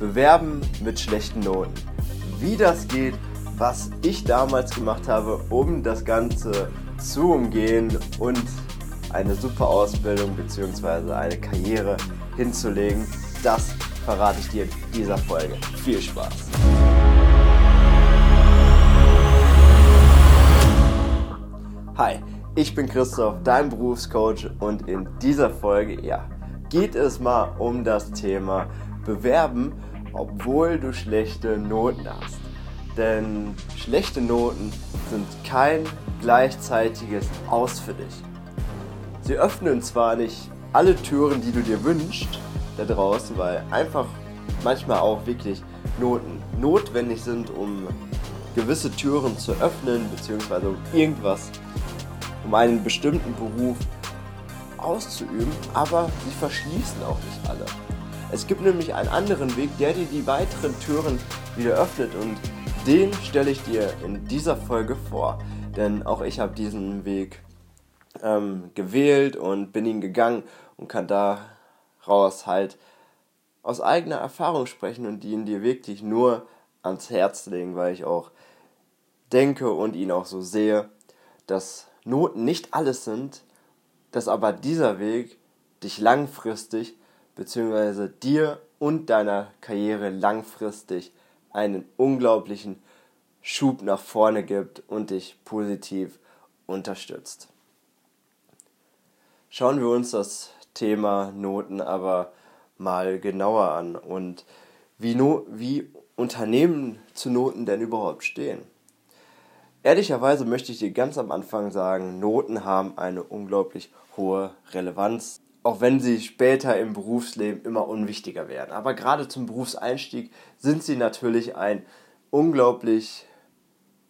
Bewerben mit schlechten Noten. Wie das geht, was ich damals gemacht habe, um das Ganze zu umgehen und eine super Ausbildung bzw. eine Karriere hinzulegen, das verrate ich dir in dieser Folge. Viel Spaß! Hi, ich bin Christoph, dein Berufscoach und in dieser Folge, ja, geht es mal um das Thema Bewerben, obwohl du schlechte Noten hast. Denn schlechte Noten sind kein gleichzeitiges Aus für dich. Sie öffnen zwar nicht alle Türen, die du dir wünschst, da draußen, weil einfach manchmal auch wirklich Noten notwendig sind, um gewisse Türen zu öffnen, beziehungsweise um irgendwas, um einen bestimmten Beruf auszuüben, aber sie verschließen auch nicht alle. Es gibt nämlich einen anderen Weg, der dir die weiteren Türen wieder öffnet und den stelle ich dir in dieser Folge vor. Denn auch ich habe diesen Weg ähm, gewählt und bin ihn gegangen und kann daraus halt aus eigener Erfahrung sprechen und ihn dir wirklich nur ans Herz legen, weil ich auch denke und ihn auch so sehe, dass Noten nicht alles sind, dass aber dieser Weg dich langfristig bzw. dir und deiner Karriere langfristig einen unglaublichen Schub nach vorne gibt und dich positiv unterstützt. Schauen wir uns das Thema Noten aber mal genauer an und wie, no wie Unternehmen zu Noten denn überhaupt stehen. Ehrlicherweise möchte ich dir ganz am Anfang sagen, Noten haben eine unglaublich hohe Relevanz, auch wenn sie später im Berufsleben immer unwichtiger werden. Aber gerade zum Berufseinstieg sind sie natürlich ein unglaublich,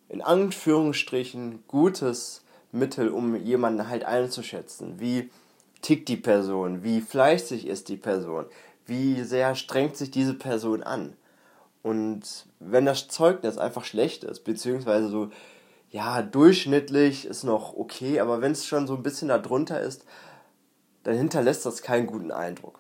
in Anführungsstrichen, gutes Mittel, um jemanden halt einzuschätzen. Wie tickt die Person? Wie fleißig ist die Person? Wie sehr strengt sich diese Person an? Und wenn das Zeugnis einfach schlecht ist, beziehungsweise so ja, durchschnittlich ist noch okay, aber wenn es schon so ein bisschen darunter ist, dann hinterlässt das keinen guten Eindruck.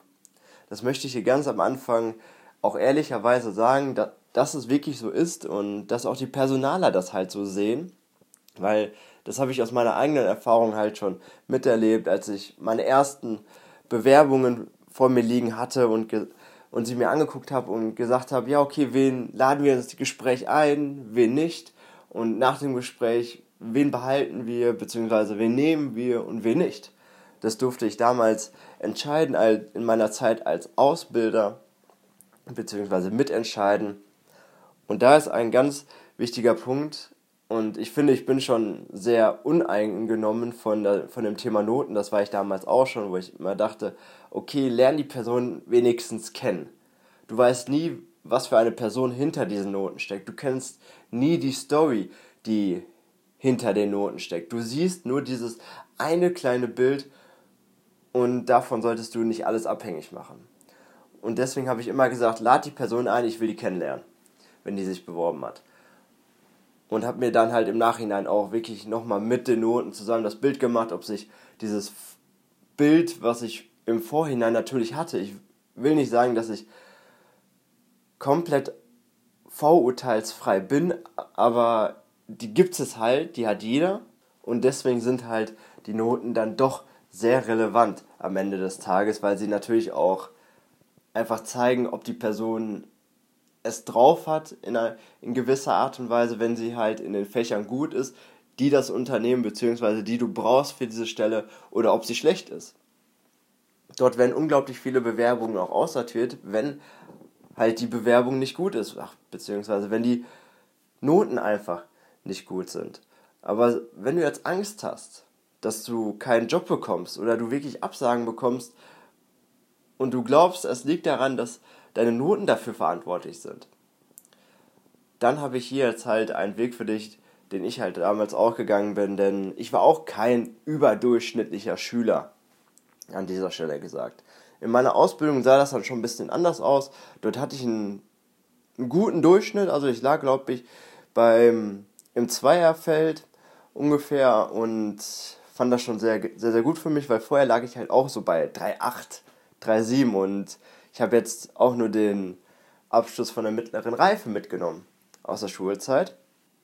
Das möchte ich hier ganz am Anfang auch ehrlicherweise sagen, dass, dass es wirklich so ist und dass auch die Personaler das halt so sehen, weil das habe ich aus meiner eigenen Erfahrung halt schon miterlebt, als ich meine ersten Bewerbungen vor mir liegen hatte und, und sie mir angeguckt habe und gesagt habe, ja okay, wen laden wir ins Gespräch ein, wen nicht und nach dem Gespräch, wen behalten wir, beziehungsweise wen nehmen wir und wen nicht. Das durfte ich damals entscheiden in meiner Zeit als Ausbilder, beziehungsweise mitentscheiden. Und da ist ein ganz wichtiger Punkt, und ich finde, ich bin schon sehr uneingenommen von, der, von dem Thema Noten. Das war ich damals auch schon, wo ich immer dachte, okay, lern die Person wenigstens kennen. Du weißt nie, was für eine Person hinter diesen Noten steckt. Du kennst nie die Story, die hinter den Noten steckt. Du siehst nur dieses eine kleine Bild und davon solltest du nicht alles abhängig machen. Und deswegen habe ich immer gesagt, lad die Person ein, ich will die kennenlernen, wenn die sich beworben hat. Und habe mir dann halt im Nachhinein auch wirklich nochmal mit den Noten zusammen das Bild gemacht, ob sich dieses Bild, was ich im Vorhinein natürlich hatte, ich will nicht sagen, dass ich komplett vorurteilsfrei bin, aber die gibt es halt, die hat jeder und deswegen sind halt die Noten dann doch sehr relevant am Ende des Tages, weil sie natürlich auch einfach zeigen, ob die Person es drauf hat in, einer, in gewisser Art und Weise, wenn sie halt in den Fächern gut ist, die das Unternehmen bzw. die du brauchst für diese Stelle oder ob sie schlecht ist. Dort werden unglaublich viele Bewerbungen auch aussortiert, wenn halt die Bewerbung nicht gut ist, ach, beziehungsweise wenn die Noten einfach nicht gut sind. Aber wenn du jetzt Angst hast, dass du keinen Job bekommst oder du wirklich Absagen bekommst und du glaubst, es liegt daran, dass deine Noten dafür verantwortlich sind, dann habe ich hier jetzt halt einen Weg für dich, den ich halt damals auch gegangen bin, denn ich war auch kein überdurchschnittlicher Schüler, an dieser Stelle gesagt. In meiner Ausbildung sah das dann schon ein bisschen anders aus. Dort hatte ich einen, einen guten Durchschnitt, also ich lag, glaube ich, beim im Zweierfeld ungefähr und fand das schon sehr, sehr, sehr gut für mich, weil vorher lag ich halt auch so bei 3,8, 3,7 und ich habe jetzt auch nur den Abschluss von der mittleren Reife mitgenommen aus der Schulzeit,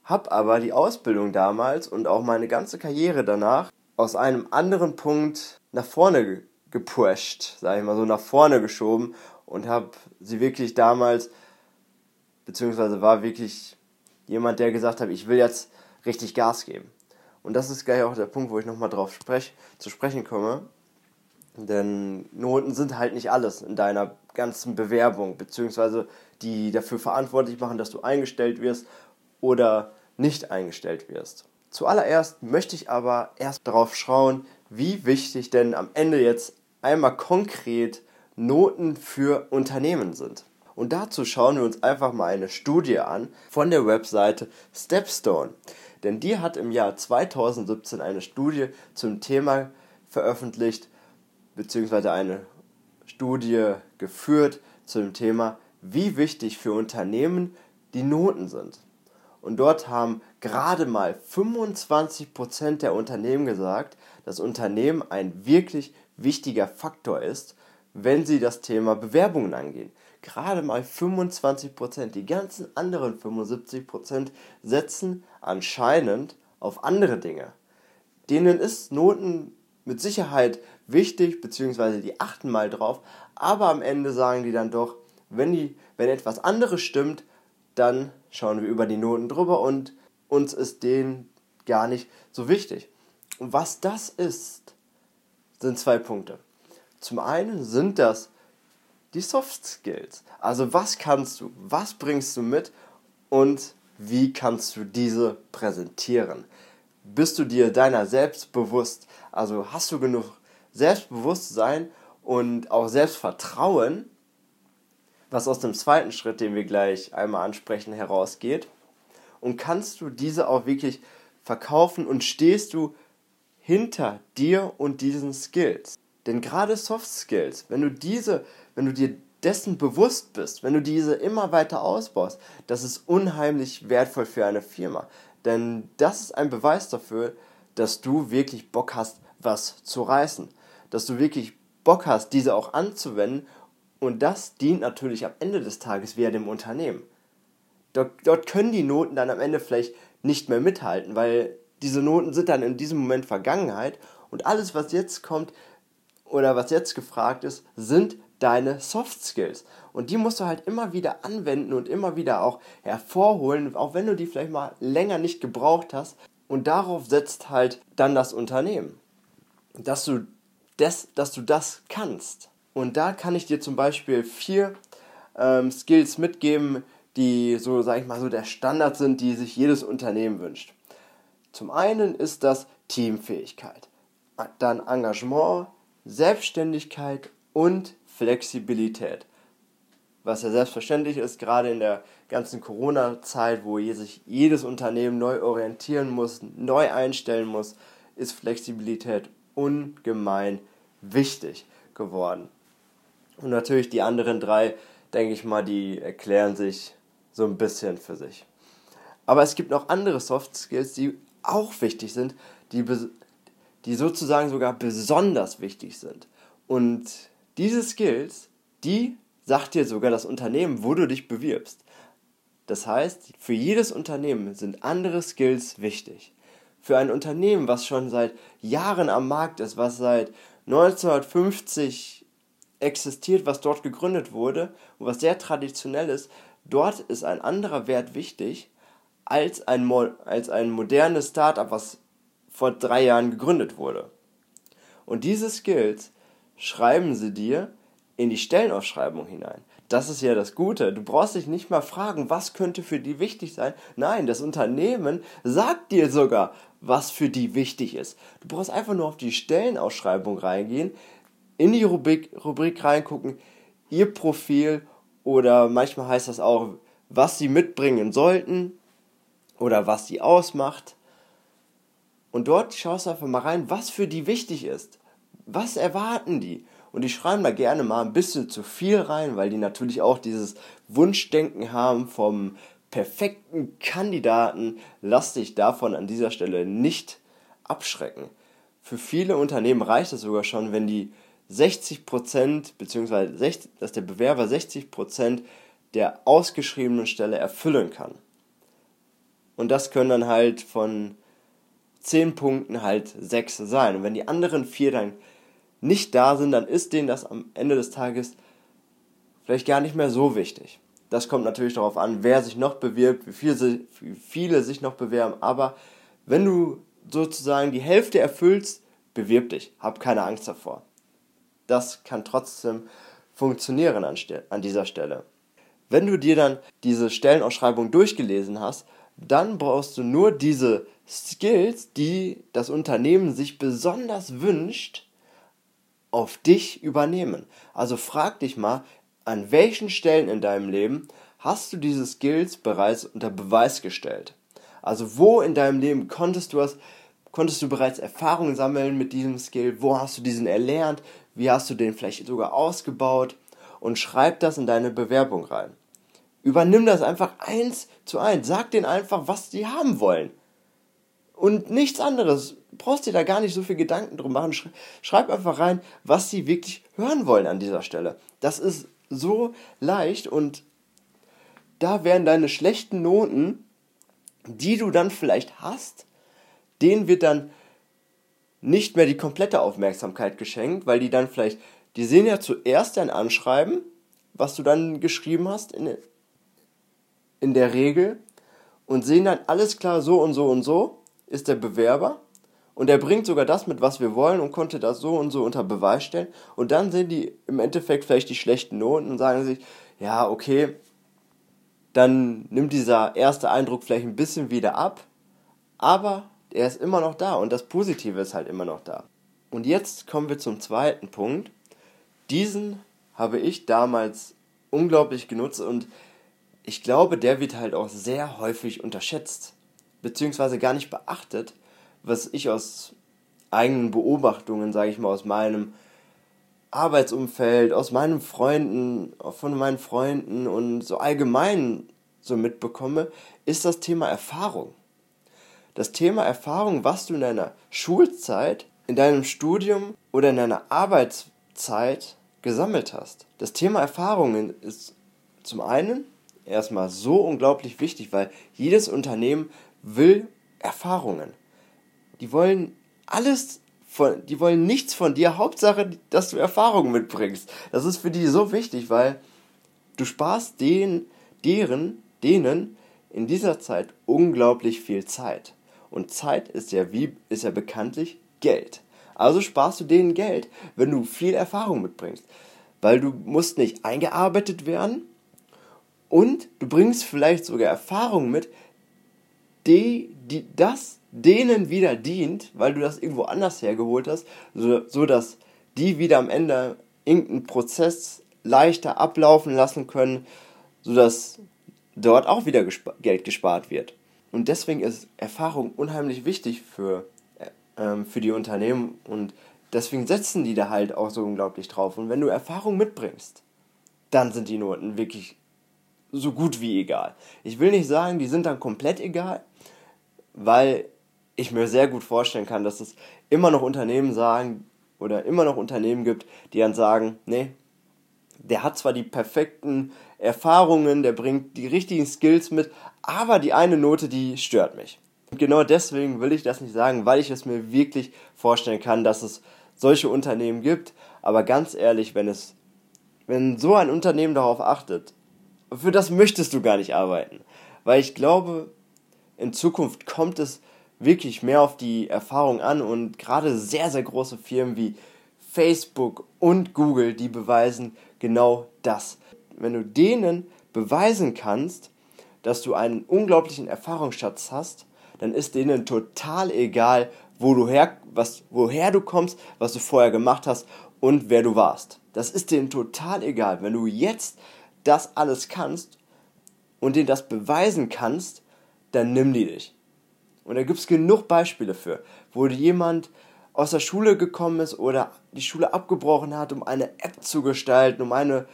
habe aber die Ausbildung damals und auch meine ganze Karriere danach aus einem anderen Punkt nach vorne gepusht, sage ich mal so, nach vorne geschoben und habe sie wirklich damals, beziehungsweise war wirklich jemand, der gesagt hat, ich will jetzt richtig Gas geben. Und das ist gleich auch der Punkt, wo ich nochmal drauf sprech, zu sprechen komme. Denn Noten sind halt nicht alles in deiner ganzen Bewerbung, beziehungsweise die dafür verantwortlich machen, dass du eingestellt wirst oder nicht eingestellt wirst. Zuallererst möchte ich aber erst darauf schauen, wie wichtig denn am Ende jetzt einmal konkret Noten für Unternehmen sind. Und dazu schauen wir uns einfach mal eine Studie an von der Webseite Stepstone. Denn die hat im Jahr 2017 eine Studie zum Thema veröffentlicht, beziehungsweise eine Studie geführt zum Thema, wie wichtig für Unternehmen die Noten sind. Und dort haben gerade mal 25% der Unternehmen gesagt, dass Unternehmen ein wirklich wichtiger Faktor ist, wenn sie das Thema Bewerbungen angehen. Gerade mal 25%, die ganzen anderen 75% setzen anscheinend auf andere Dinge. Denen ist Noten mit Sicherheit wichtig, beziehungsweise die achten mal drauf, aber am Ende sagen die dann doch, wenn, die, wenn etwas anderes stimmt, dann schauen wir über die Noten drüber und uns ist denen gar nicht so wichtig. Und was das ist, sind zwei Punkte. Zum einen sind das die Soft Skills. Also was kannst du, was bringst du mit und wie kannst du diese präsentieren? Bist du dir deiner selbst bewusst? Also hast du genug Selbstbewusstsein und auch Selbstvertrauen, was aus dem zweiten Schritt, den wir gleich einmal ansprechen, herausgeht? Und kannst du diese auch wirklich verkaufen und stehst du hinter dir und diesen Skills? Denn gerade Soft Skills, wenn du diese, wenn du dir dessen bewusst bist, wenn du diese immer weiter ausbaust, das ist unheimlich wertvoll für eine Firma. Denn das ist ein Beweis dafür, dass du wirklich Bock hast, was zu reißen. Dass du wirklich Bock hast, diese auch anzuwenden. Und das dient natürlich am Ende des Tages wieder dem Unternehmen. Dort, dort können die Noten dann am Ende vielleicht nicht mehr mithalten, weil diese Noten sind dann in diesem Moment Vergangenheit und alles, was jetzt kommt, oder was jetzt gefragt ist, sind deine Soft Skills. Und die musst du halt immer wieder anwenden und immer wieder auch hervorholen, auch wenn du die vielleicht mal länger nicht gebraucht hast. Und darauf setzt halt dann das Unternehmen, dass du das, dass du das kannst. Und da kann ich dir zum Beispiel vier ähm, Skills mitgeben, die so, sag ich mal, so der Standard sind, die sich jedes Unternehmen wünscht. Zum einen ist das Teamfähigkeit, dann Engagement, Selbstständigkeit und Flexibilität. Was ja selbstverständlich ist, gerade in der ganzen Corona-Zeit, wo sich jedes Unternehmen neu orientieren muss, neu einstellen muss, ist Flexibilität ungemein wichtig geworden. Und natürlich die anderen drei, denke ich mal, die erklären sich so ein bisschen für sich. Aber es gibt noch andere Soft Skills, die auch wichtig sind, die die sozusagen sogar besonders wichtig sind. Und diese Skills, die sagt dir sogar das Unternehmen, wo du dich bewirbst. Das heißt, für jedes Unternehmen sind andere Skills wichtig. Für ein Unternehmen, was schon seit Jahren am Markt ist, was seit 1950 existiert, was dort gegründet wurde und was sehr traditionell ist, dort ist ein anderer Wert wichtig als ein, als ein modernes Startup, was vor drei Jahren gegründet wurde. Und diese Skills schreiben sie dir in die Stellenausschreibung hinein. Das ist ja das Gute. Du brauchst dich nicht mal fragen, was könnte für die wichtig sein. Nein, das Unternehmen sagt dir sogar, was für die wichtig ist. Du brauchst einfach nur auf die Stellenausschreibung reingehen, in die Rubrik, Rubrik reingucken, ihr Profil oder manchmal heißt das auch, was sie mitbringen sollten oder was sie ausmacht. Und dort schaust du einfach mal rein, was für die wichtig ist. Was erwarten die? Und die schreiben da gerne mal ein bisschen zu viel rein, weil die natürlich auch dieses Wunschdenken haben vom perfekten Kandidaten. Lass dich davon an dieser Stelle nicht abschrecken. Für viele Unternehmen reicht es sogar schon, wenn die 60% bzw. dass der Bewerber 60% der ausgeschriebenen Stelle erfüllen kann. Und das können dann halt von 10 Punkten halt 6 sein. Und wenn die anderen 4 dann nicht da sind, dann ist denen das am Ende des Tages vielleicht gar nicht mehr so wichtig. Das kommt natürlich darauf an, wer sich noch bewirbt, wie, viel, wie viele sich noch bewerben. Aber wenn du sozusagen die Hälfte erfüllst, bewirb dich. Hab keine Angst davor. Das kann trotzdem funktionieren an, an dieser Stelle. Wenn du dir dann diese Stellenausschreibung durchgelesen hast, dann brauchst du nur diese Skills, die das Unternehmen sich besonders wünscht, auf dich übernehmen. Also frag dich mal, an welchen Stellen in deinem Leben hast du diese Skills bereits unter Beweis gestellt? Also wo in deinem Leben konntest du es, konntest du bereits Erfahrungen sammeln mit diesem Skill? Wo hast du diesen erlernt? Wie hast du den vielleicht sogar ausgebaut? Und schreib das in deine Bewerbung rein. Übernimm das einfach eins zu eins. Sag denen einfach, was die haben wollen. Und nichts anderes. Du brauchst dir da gar nicht so viel Gedanken drum machen. Schreib einfach rein, was sie wirklich hören wollen an dieser Stelle. Das ist so leicht und da werden deine schlechten Noten, die du dann vielleicht hast, denen wird dann nicht mehr die komplette Aufmerksamkeit geschenkt, weil die dann vielleicht, die sehen ja zuerst dein Anschreiben, was du dann geschrieben hast in, in der Regel und sehen dann alles klar so und so und so ist der Bewerber und er bringt sogar das mit, was wir wollen und konnte das so und so unter Beweis stellen. Und dann sehen die im Endeffekt vielleicht die schlechten Noten und sagen sich, ja, okay, dann nimmt dieser erste Eindruck vielleicht ein bisschen wieder ab, aber er ist immer noch da und das Positive ist halt immer noch da. Und jetzt kommen wir zum zweiten Punkt. Diesen habe ich damals unglaublich genutzt und ich glaube, der wird halt auch sehr häufig unterschätzt, beziehungsweise gar nicht beachtet was ich aus eigenen Beobachtungen, sage ich mal, aus meinem Arbeitsumfeld, aus meinen Freunden, von meinen Freunden und so allgemein so mitbekomme, ist das Thema Erfahrung. Das Thema Erfahrung, was du in deiner Schulzeit, in deinem Studium oder in deiner Arbeitszeit gesammelt hast. Das Thema Erfahrungen ist zum einen erstmal so unglaublich wichtig, weil jedes Unternehmen will Erfahrungen. Die wollen alles von, die wollen nichts von dir. Hauptsache, dass du Erfahrung mitbringst. Das ist für die so wichtig, weil du sparst den, deren, denen in dieser Zeit unglaublich viel Zeit. Und Zeit ist ja wie, ist ja bekanntlich Geld. Also sparst du denen Geld, wenn du viel Erfahrung mitbringst. Weil du musst nicht eingearbeitet werden und du bringst vielleicht sogar Erfahrung mit, die, die das denen wieder dient, weil du das irgendwo anders hergeholt hast, so, so dass die wieder am Ende irgendeinen Prozess leichter ablaufen lassen können, sodass dort auch wieder gesp Geld gespart wird. Und deswegen ist Erfahrung unheimlich wichtig für, äh, für die Unternehmen und deswegen setzen die da halt auch so unglaublich drauf. Und wenn du Erfahrung mitbringst, dann sind die Noten wirklich so gut wie egal. Ich will nicht sagen, die sind dann komplett egal, weil ich mir sehr gut vorstellen kann, dass es immer noch Unternehmen sagen oder immer noch Unternehmen gibt, die dann sagen, nee, der hat zwar die perfekten Erfahrungen, der bringt die richtigen Skills mit, aber die eine Note, die stört mich. Und genau deswegen will ich das nicht sagen, weil ich es mir wirklich vorstellen kann, dass es solche Unternehmen gibt. Aber ganz ehrlich, wenn es, wenn so ein Unternehmen darauf achtet, für das möchtest du gar nicht arbeiten. Weil ich glaube, in Zukunft kommt es wirklich mehr auf die Erfahrung an und gerade sehr, sehr große Firmen wie Facebook und Google, die beweisen genau das. Wenn du denen beweisen kannst, dass du einen unglaublichen Erfahrungsschatz hast, dann ist denen total egal, wo du her, was, woher du kommst, was du vorher gemacht hast und wer du warst. Das ist denen total egal. Wenn du jetzt das alles kannst und denen das beweisen kannst, dann nimm die dich. Und da gibt es genug Beispiele für, wo jemand aus der Schule gekommen ist oder die Schule abgebrochen hat, um eine App zu gestalten, um eine,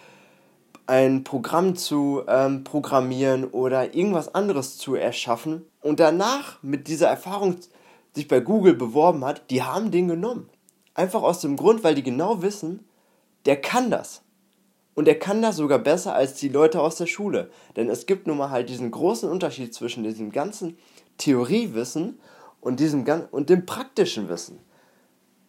ein Programm zu ähm, programmieren oder irgendwas anderes zu erschaffen und danach mit dieser Erfahrung sich bei Google beworben hat, die haben den genommen. Einfach aus dem Grund, weil die genau wissen, der kann das. Und er kann das sogar besser als die Leute aus der Schule. Denn es gibt nun mal halt diesen großen Unterschied zwischen diesem ganzen Theoriewissen und, diesem, und dem praktischen Wissen.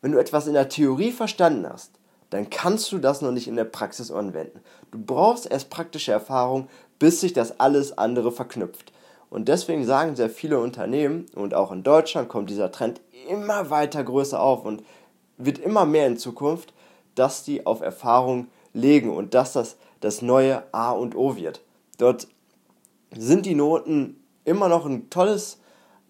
Wenn du etwas in der Theorie verstanden hast, dann kannst du das noch nicht in der Praxis anwenden. Du brauchst erst praktische Erfahrung, bis sich das alles andere verknüpft. Und deswegen sagen sehr viele Unternehmen, und auch in Deutschland kommt dieser Trend immer weiter größer auf und wird immer mehr in Zukunft, dass die auf Erfahrung legen und dass das das neue A und O wird. Dort sind die Noten immer noch ein tolles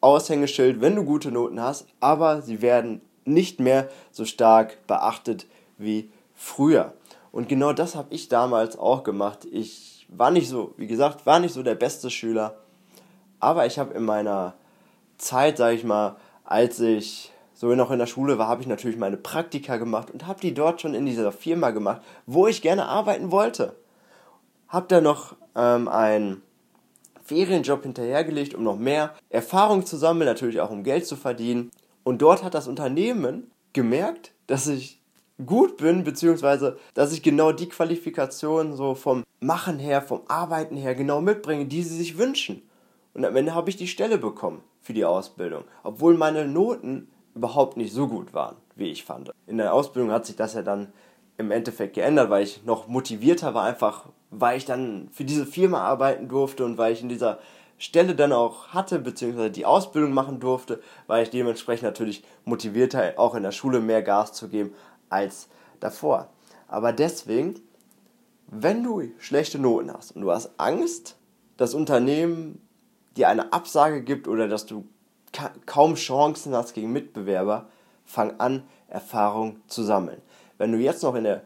Aushängeschild, wenn du gute Noten hast, aber sie werden nicht mehr so stark beachtet wie früher. Und genau das habe ich damals auch gemacht. Ich war nicht so, wie gesagt, war nicht so der beste Schüler, aber ich habe in meiner Zeit, sage ich mal, als ich so noch in der Schule war, habe ich natürlich meine Praktika gemacht und habe die dort schon in dieser Firma gemacht, wo ich gerne arbeiten wollte. Habe da noch ähm, einen Ferienjob hinterhergelegt, um noch mehr Erfahrung zu sammeln, natürlich auch um Geld zu verdienen. Und dort hat das Unternehmen gemerkt, dass ich gut bin, beziehungsweise dass ich genau die Qualifikation so vom Machen her, vom Arbeiten her genau mitbringe, die sie sich wünschen. Und am Ende habe ich die Stelle bekommen für die Ausbildung, obwohl meine Noten überhaupt nicht so gut waren, wie ich fand. In der Ausbildung hat sich das ja dann im Endeffekt geändert, weil ich noch motivierter war, einfach weil ich dann für diese Firma arbeiten durfte und weil ich in dieser Stelle dann auch hatte, beziehungsweise die Ausbildung machen durfte, weil ich dementsprechend natürlich motivierter auch in der Schule mehr Gas zu geben als davor. Aber deswegen, wenn du schlechte Noten hast und du hast Angst, das Unternehmen dir eine Absage gibt oder dass du kaum Chancen hast gegen Mitbewerber, fang an, Erfahrung zu sammeln. Wenn du jetzt noch in der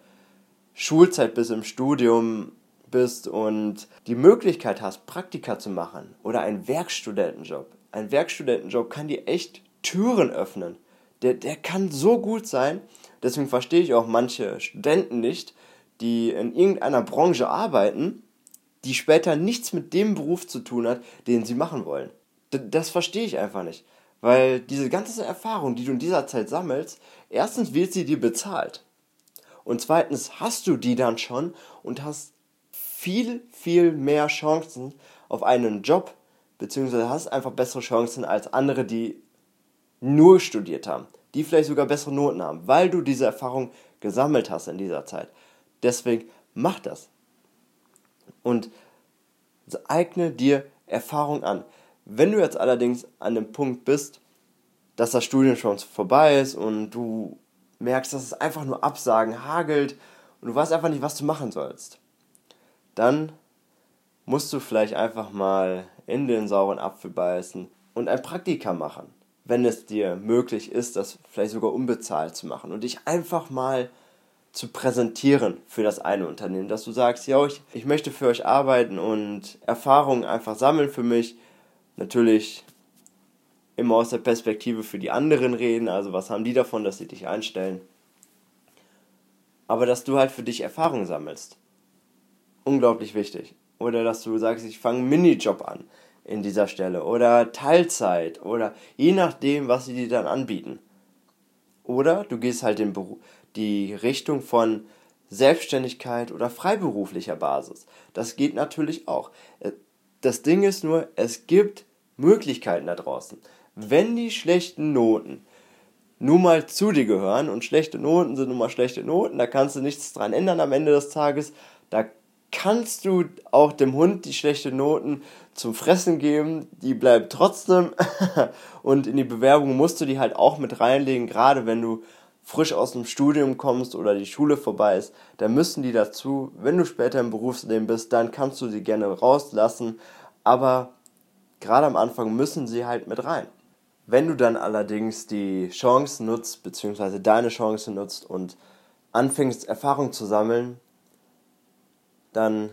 Schulzeit bist, im Studium bist und die Möglichkeit hast, Praktika zu machen oder einen Werkstudentenjob. Ein Werkstudentenjob kann dir echt Türen öffnen. Der, der kann so gut sein. Deswegen verstehe ich auch manche Studenten nicht, die in irgendeiner Branche arbeiten, die später nichts mit dem Beruf zu tun hat, den sie machen wollen. Das verstehe ich einfach nicht. Weil diese ganze Erfahrung, die du in dieser Zeit sammelst, erstens wird sie dir bezahlt. Und zweitens hast du die dann schon und hast viel, viel mehr Chancen auf einen Job, beziehungsweise hast einfach bessere Chancen als andere, die nur studiert haben, die vielleicht sogar bessere Noten haben, weil du diese Erfahrung gesammelt hast in dieser Zeit. Deswegen mach das. Und eigne dir Erfahrung an. Wenn du jetzt allerdings an dem Punkt bist, dass das Studium schon vorbei ist und du merkst, dass es einfach nur Absagen hagelt und du weißt einfach nicht, was du machen sollst, dann musst du vielleicht einfach mal in den sauren Apfel beißen und ein Praktika machen, wenn es dir möglich ist, das vielleicht sogar unbezahlt zu machen und dich einfach mal zu präsentieren für das eine Unternehmen, dass du sagst, ja, ich, ich möchte für euch arbeiten und Erfahrungen einfach sammeln für mich. Natürlich immer aus der Perspektive für die anderen reden, also was haben die davon, dass sie dich einstellen. Aber dass du halt für dich Erfahrung sammelst unglaublich wichtig. Oder dass du sagst, ich fange einen Minijob an in dieser Stelle oder Teilzeit oder je nachdem, was sie dir dann anbieten. Oder du gehst halt in die Richtung von Selbstständigkeit oder freiberuflicher Basis. Das geht natürlich auch. Äh, das Ding ist nur, es gibt Möglichkeiten da draußen. Wenn die schlechten Noten nun mal zu dir gehören und schlechte Noten sind nun mal schlechte Noten, da kannst du nichts dran ändern am Ende des Tages, da kannst du auch dem Hund die schlechten Noten zum Fressen geben, die bleibt trotzdem. Und in die Bewerbung musst du die halt auch mit reinlegen, gerade wenn du frisch aus dem Studium kommst oder die Schule vorbei ist, dann müssen die dazu, wenn du später im Berufsleben bist, dann kannst du sie gerne rauslassen, aber gerade am Anfang müssen sie halt mit rein. Wenn du dann allerdings die Chance nutzt, beziehungsweise deine Chance nutzt und anfängst Erfahrung zu sammeln, dann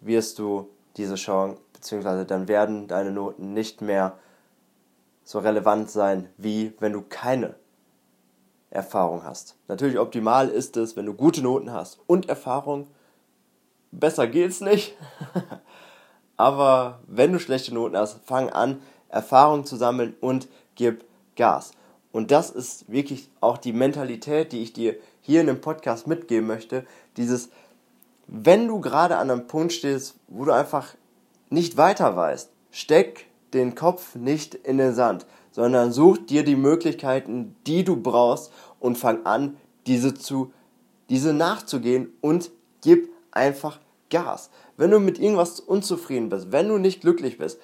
wirst du diese Chance, beziehungsweise dann werden deine Noten nicht mehr so relevant sein, wie wenn du keine Erfahrung hast. Natürlich optimal ist es, wenn du gute Noten hast und Erfahrung. Besser geht's nicht. Aber wenn du schlechte Noten hast, fang an, Erfahrung zu sammeln und gib Gas. Und das ist wirklich auch die Mentalität, die ich dir hier in dem Podcast mitgeben möchte. Dieses wenn du gerade an einem Punkt stehst, wo du einfach nicht weiter weißt, steck den Kopf nicht in den Sand, sondern such dir die Möglichkeiten, die du brauchst und fang an, diese zu, diese nachzugehen und gib einfach Gas. Wenn du mit irgendwas unzufrieden bist, wenn du nicht glücklich bist,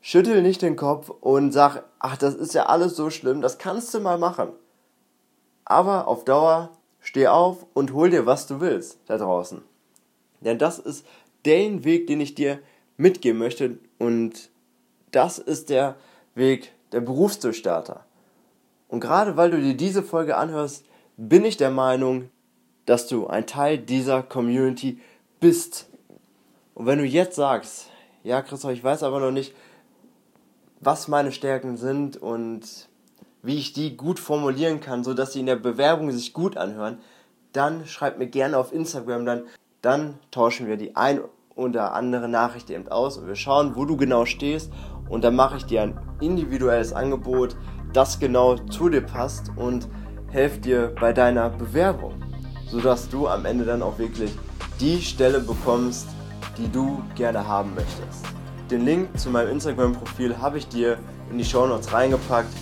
schüttel nicht den Kopf und sag, ach, das ist ja alles so schlimm, das kannst du mal machen. Aber auf Dauer steh auf und hol dir, was du willst da draußen. Denn das ist der Weg, den ich dir mitgeben möchte und das ist der Weg der Berufsdurchstarter. Und gerade weil du dir diese Folge anhörst, bin ich der Meinung, dass du ein Teil dieser Community bist. Und wenn du jetzt sagst, ja Christoph, ich weiß aber noch nicht, was meine Stärken sind und wie ich die gut formulieren kann, sodass sie in der Bewerbung sich gut anhören, dann schreib mir gerne auf Instagram, dann, dann tauschen wir die ein oder andere Nachricht eben aus und wir schauen, wo du genau stehst und dann mache ich dir ein individuelles Angebot, das genau zu dir passt und helfe dir bei deiner Bewerbung, sodass du am Ende dann auch wirklich die Stelle bekommst, die du gerne haben möchtest. Den Link zu meinem Instagram-Profil habe ich dir in die Show Notes reingepackt.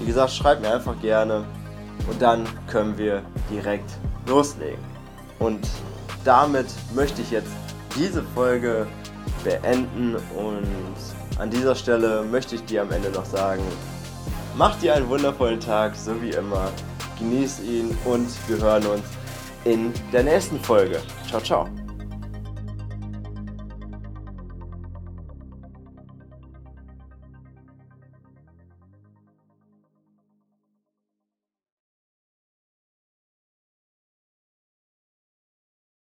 Wie gesagt, schreib mir einfach gerne und dann können wir direkt loslegen. Und damit möchte ich jetzt diese Folge beenden und an dieser Stelle möchte ich dir am Ende noch sagen, mach dir einen wundervollen Tag, so wie immer, genieß ihn und wir hören uns in der nächsten Folge. Ciao, ciao.